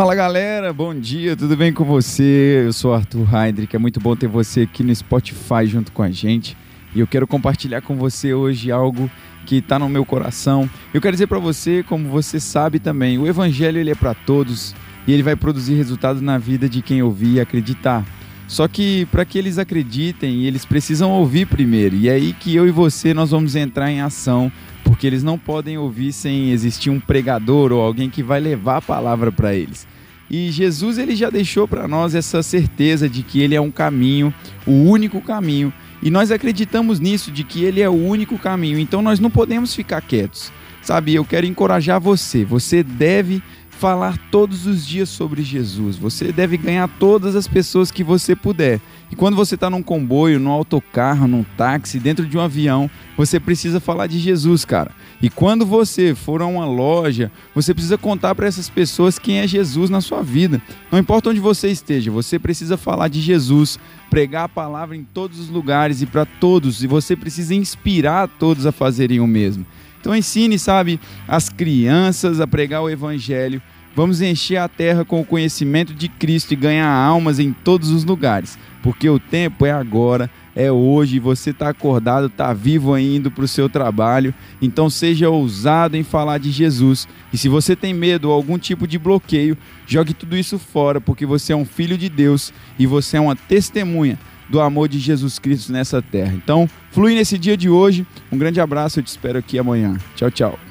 Fala galera, bom dia, tudo bem com você? Eu sou Arthur Heidrich, é muito bom ter você aqui no Spotify junto com a gente e eu quero compartilhar com você hoje algo que está no meu coração. Eu quero dizer para você, como você sabe também, o Evangelho ele é para todos e ele vai produzir resultados na vida de quem ouvir e acreditar. Só que para que eles acreditem, eles precisam ouvir primeiro. E é aí que eu e você nós vamos entrar em ação, porque eles não podem ouvir sem existir um pregador ou alguém que vai levar a palavra para eles. E Jesus ele já deixou para nós essa certeza de que ele é um caminho, o único caminho, e nós acreditamos nisso de que ele é o único caminho. Então nós não podemos ficar quietos. Sabe, eu quero encorajar você. Você deve falar todos os dias sobre Jesus. Você deve ganhar todas as pessoas que você puder. E quando você está num comboio, num autocarro, num táxi, dentro de um avião, você precisa falar de Jesus, cara. E quando você for a uma loja, você precisa contar para essas pessoas quem é Jesus na sua vida. Não importa onde você esteja, você precisa falar de Jesus, pregar a palavra em todos os lugares e para todos. E você precisa inspirar todos a fazerem o mesmo. Então ensine, sabe, as crianças a pregar o evangelho. Vamos encher a terra com o conhecimento de Cristo e ganhar almas em todos os lugares, porque o tempo é agora, é hoje, você está acordado, está vivo ainda para o seu trabalho, então seja ousado em falar de Jesus. E se você tem medo ou algum tipo de bloqueio, jogue tudo isso fora, porque você é um filho de Deus e você é uma testemunha do amor de Jesus Cristo nessa terra. Então, flui nesse dia de hoje. Um grande abraço, eu te espero aqui amanhã. Tchau, tchau.